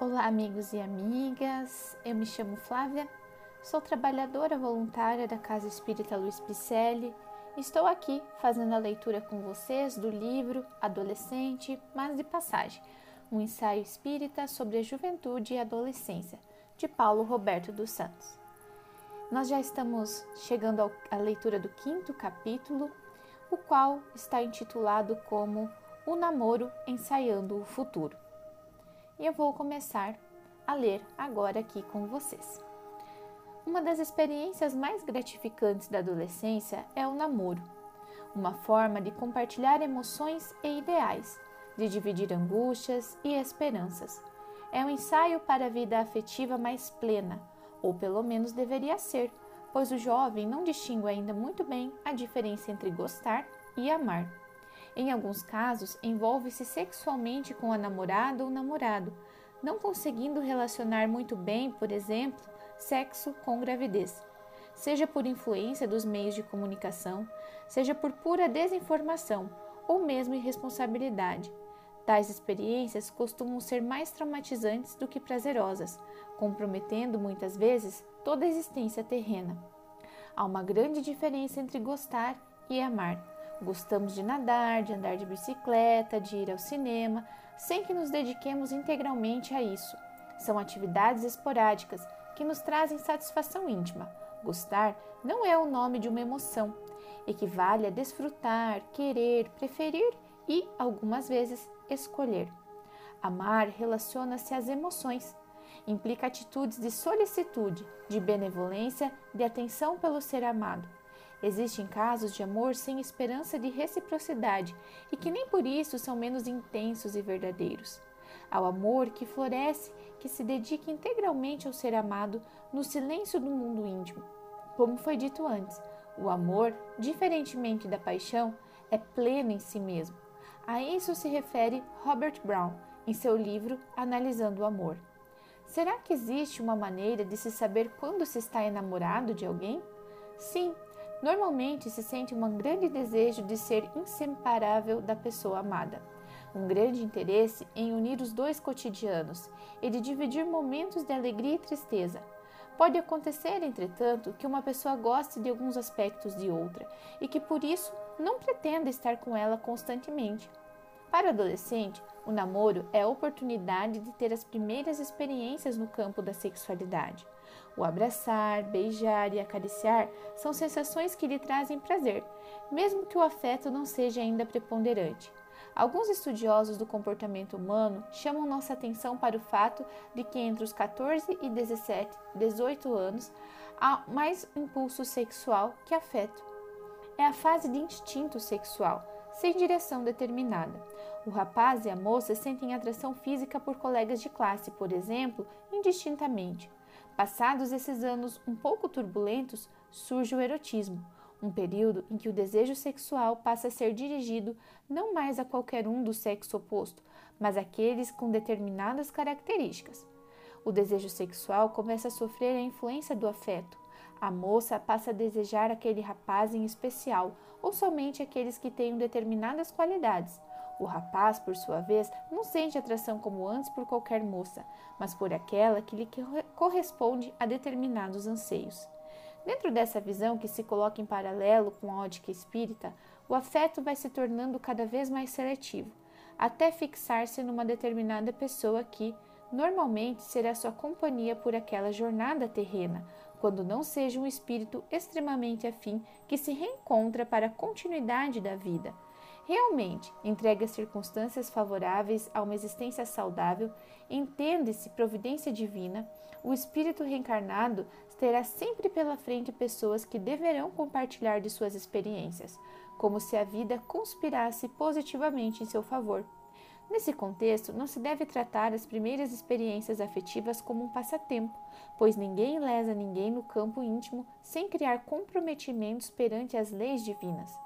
Olá, amigos e amigas. Eu me chamo Flávia, sou trabalhadora voluntária da Casa Espírita Luiz Picelli. Estou aqui fazendo a leitura com vocês do livro Adolescente, mas de passagem, um ensaio espírita sobre a juventude e adolescência, de Paulo Roberto dos Santos. Nós já estamos chegando à leitura do quinto capítulo, o qual está intitulado como O Namoro Ensaiando o Futuro e eu vou começar a ler agora aqui com vocês. Uma das experiências mais gratificantes da adolescência é o namoro, uma forma de compartilhar emoções e ideais, de dividir angústias e esperanças. É um ensaio para a vida afetiva mais plena, ou pelo menos deveria ser, pois o jovem não distingue ainda muito bem a diferença entre gostar e amar. Em alguns casos, envolve-se sexualmente com a namorada ou namorado, não conseguindo relacionar muito bem, por exemplo, sexo com gravidez. Seja por influência dos meios de comunicação, seja por pura desinformação ou mesmo irresponsabilidade. Tais experiências costumam ser mais traumatizantes do que prazerosas, comprometendo muitas vezes toda a existência terrena. Há uma grande diferença entre gostar e amar. Gostamos de nadar, de andar de bicicleta, de ir ao cinema, sem que nos dediquemos integralmente a isso. São atividades esporádicas que nos trazem satisfação íntima. Gostar não é o nome de uma emoção. Equivale a desfrutar, querer, preferir e, algumas vezes, escolher. Amar relaciona-se às emoções. Implica atitudes de solicitude, de benevolência, de atenção pelo ser amado. Existem casos de amor sem esperança de reciprocidade e que nem por isso são menos intensos e verdadeiros. Ao amor que floresce, que se dedica integralmente ao ser amado no silêncio do mundo íntimo. Como foi dito antes, o amor, diferentemente da paixão, é pleno em si mesmo. A isso se refere Robert Brown em seu livro Analisando o Amor. Será que existe uma maneira de se saber quando se está enamorado de alguém? Sim, Normalmente se sente um grande desejo de ser inseparável da pessoa amada, um grande interesse em unir os dois cotidianos e de dividir momentos de alegria e tristeza. Pode acontecer, entretanto, que uma pessoa goste de alguns aspectos de outra e que por isso não pretenda estar com ela constantemente. Para o adolescente, o namoro é a oportunidade de ter as primeiras experiências no campo da sexualidade. O abraçar, beijar e acariciar são sensações que lhe trazem prazer, mesmo que o afeto não seja ainda preponderante. Alguns estudiosos do comportamento humano chamam nossa atenção para o fato de que entre os 14 e 17, 18 anos há mais impulso sexual que afeto. É a fase de instinto sexual, sem direção determinada. O rapaz e a moça sentem atração física por colegas de classe, por exemplo, indistintamente. Passados esses anos um pouco turbulentos, surge o erotismo, um período em que o desejo sexual passa a ser dirigido não mais a qualquer um do sexo oposto, mas àqueles com determinadas características. O desejo sexual começa a sofrer a influência do afeto. A moça passa a desejar aquele rapaz em especial, ou somente aqueles que tenham determinadas qualidades. O rapaz, por sua vez, não sente atração como antes por qualquer moça, mas por aquela que lhe corresponde a determinados anseios. Dentro dessa visão que se coloca em paralelo com a ótica espírita, o afeto vai se tornando cada vez mais seletivo, até fixar-se numa determinada pessoa que, normalmente, será sua companhia por aquela jornada terrena, quando não seja um espírito extremamente afim que se reencontra para a continuidade da vida realmente entregue as circunstâncias favoráveis a uma existência saudável, entende-se providência divina, o espírito reencarnado terá sempre pela frente pessoas que deverão compartilhar de suas experiências, como se a vida conspirasse positivamente em seu favor. Nesse contexto, não se deve tratar as primeiras experiências afetivas como um passatempo, pois ninguém lesa ninguém no campo íntimo sem criar comprometimentos perante as leis divinas.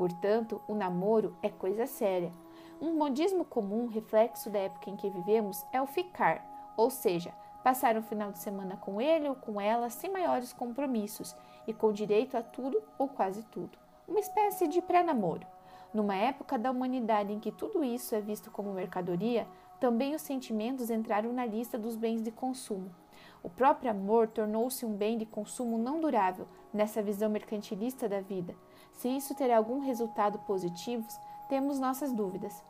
Portanto, o namoro é coisa séria. Um modismo comum, reflexo da época em que vivemos, é o ficar, ou seja, passar um final de semana com ele ou com ela sem maiores compromissos e com direito a tudo ou quase tudo. Uma espécie de pré-namoro. Numa época da humanidade em que tudo isso é visto como mercadoria, também os sentimentos entraram na lista dos bens de consumo. O próprio amor tornou-se um bem de consumo não durável nessa visão mercantilista da vida. Se isso terá algum resultado positivo, temos nossas dúvidas.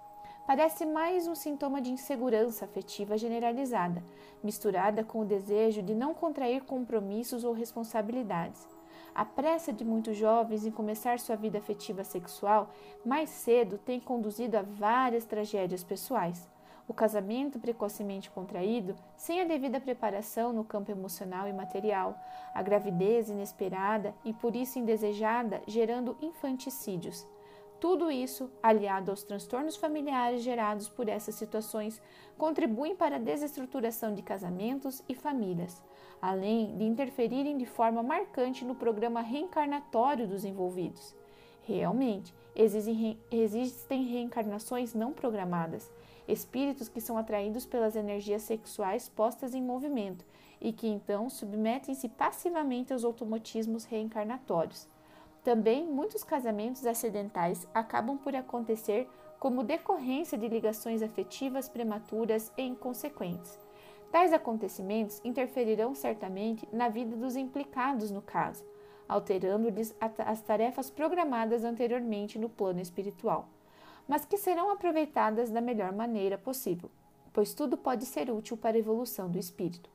Parece mais um sintoma de insegurança afetiva generalizada, misturada com o desejo de não contrair compromissos ou responsabilidades. A pressa de muitos jovens em começar sua vida afetiva sexual mais cedo tem conduzido a várias tragédias pessoais. O casamento precocemente contraído, sem a devida preparação no campo emocional e material, a gravidez inesperada e por isso indesejada, gerando infanticídios. Tudo isso, aliado aos transtornos familiares gerados por essas situações, contribuem para a desestruturação de casamentos e famílias além de interferirem de forma marcante no programa reencarnatório dos envolvidos. Realmente, existem reencarnações não programadas, espíritos que são atraídos pelas energias sexuais postas em movimento e que então submetem-se passivamente aos automatismos reencarnatórios. Também muitos casamentos acidentais acabam por acontecer como decorrência de ligações afetivas prematuras e inconsequentes Tais acontecimentos interferirão certamente na vida dos implicados no caso, alterando-lhes as tarefas programadas anteriormente no plano espiritual, mas que serão aproveitadas da melhor maneira possível, pois tudo pode ser útil para a evolução do espírito.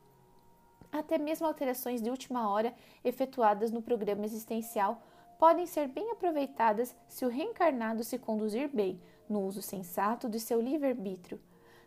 Até mesmo alterações de última hora efetuadas no programa existencial podem ser bem aproveitadas se o reencarnado se conduzir bem no uso sensato de seu livre-arbítrio.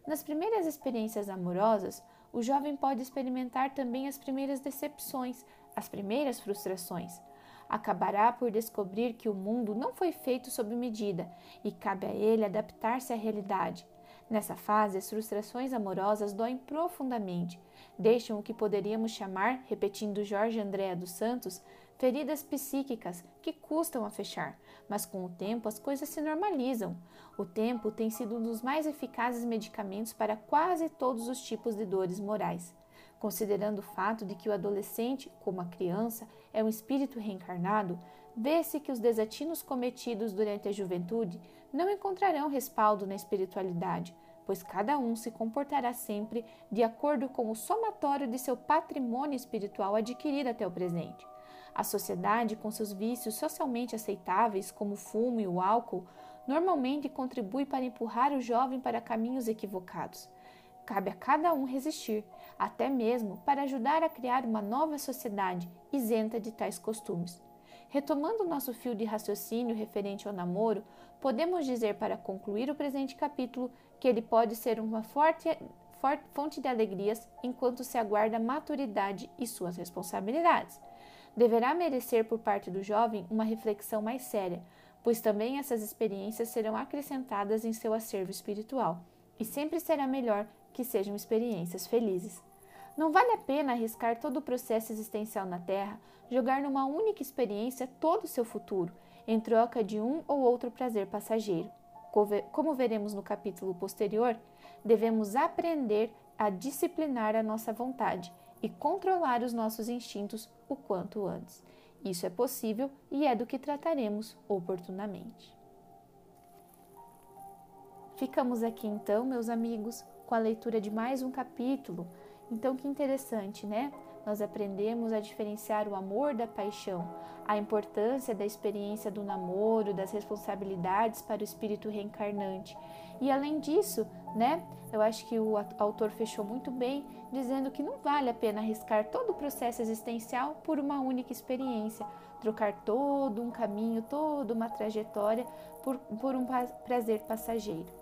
Nas primeiras experiências amorosas, o jovem pode experimentar também as primeiras decepções, as primeiras frustrações. Acabará por descobrir que o mundo não foi feito sob medida e cabe a ele adaptar-se à realidade. Nessa fase, as frustrações amorosas doem profundamente, deixam o que poderíamos chamar, repetindo Jorge Andréa dos Santos, feridas psíquicas que custam a fechar, mas com o tempo as coisas se normalizam. O tempo tem sido um dos mais eficazes medicamentos para quase todos os tipos de dores morais. Considerando o fato de que o adolescente, como a criança, é um espírito reencarnado, vê-se que os desatinos cometidos durante a juventude não encontrarão respaldo na espiritualidade, pois cada um se comportará sempre de acordo com o somatório de seu patrimônio espiritual adquirido até o presente. A sociedade, com seus vícios socialmente aceitáveis, como o fumo e o álcool, normalmente contribui para empurrar o jovem para caminhos equivocados. Cabe a cada um resistir, até mesmo para ajudar a criar uma nova sociedade isenta de tais costumes. Retomando nosso fio de raciocínio referente ao namoro, podemos dizer para concluir o presente capítulo que ele pode ser uma forte, forte fonte de alegrias enquanto se aguarda maturidade e suas responsabilidades deverá merecer por parte do jovem uma reflexão mais séria, pois também essas experiências serão acrescentadas em seu acervo espiritual, e sempre será melhor que sejam experiências felizes. Não vale a pena arriscar todo o processo existencial na Terra, jogar numa única experiência todo o seu futuro, em troca de um ou outro prazer passageiro. Como veremos no capítulo posterior, devemos aprender a disciplinar a nossa vontade e controlar os nossos instintos o quanto antes. Isso é possível e é do que trataremos oportunamente. Ficamos aqui então, meus amigos, com a leitura de mais um capítulo. Então, que interessante, né? Nós aprendemos a diferenciar o amor da paixão, a importância da experiência do namoro, das responsabilidades para o espírito reencarnante. E além disso, né, eu acho que o autor fechou muito bem, dizendo que não vale a pena arriscar todo o processo existencial por uma única experiência, trocar todo um caminho, toda uma trajetória por, por um prazer passageiro.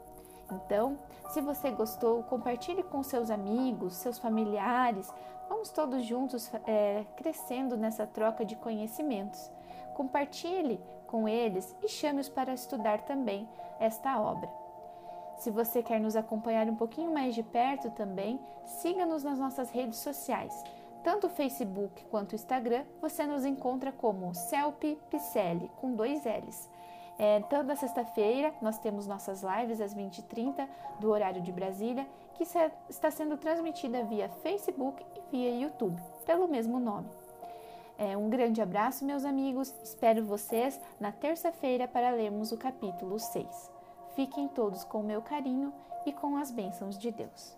Então, se você gostou, compartilhe com seus amigos, seus familiares. Vamos todos juntos é, crescendo nessa troca de conhecimentos. Compartilhe com eles e chame-os para estudar também esta obra. Se você quer nos acompanhar um pouquinho mais de perto também, siga-nos nas nossas redes sociais. Tanto o Facebook quanto o Instagram, você nos encontra como Celpe Picelli, com dois L's. É, toda sexta-feira nós temos nossas lives às 20h30 do horário de Brasília, que está sendo transmitida via Facebook e via YouTube, pelo mesmo nome. É, um grande abraço, meus amigos. Espero vocês na terça-feira para lermos o capítulo 6. Fiquem todos com meu carinho e com as bênçãos de Deus.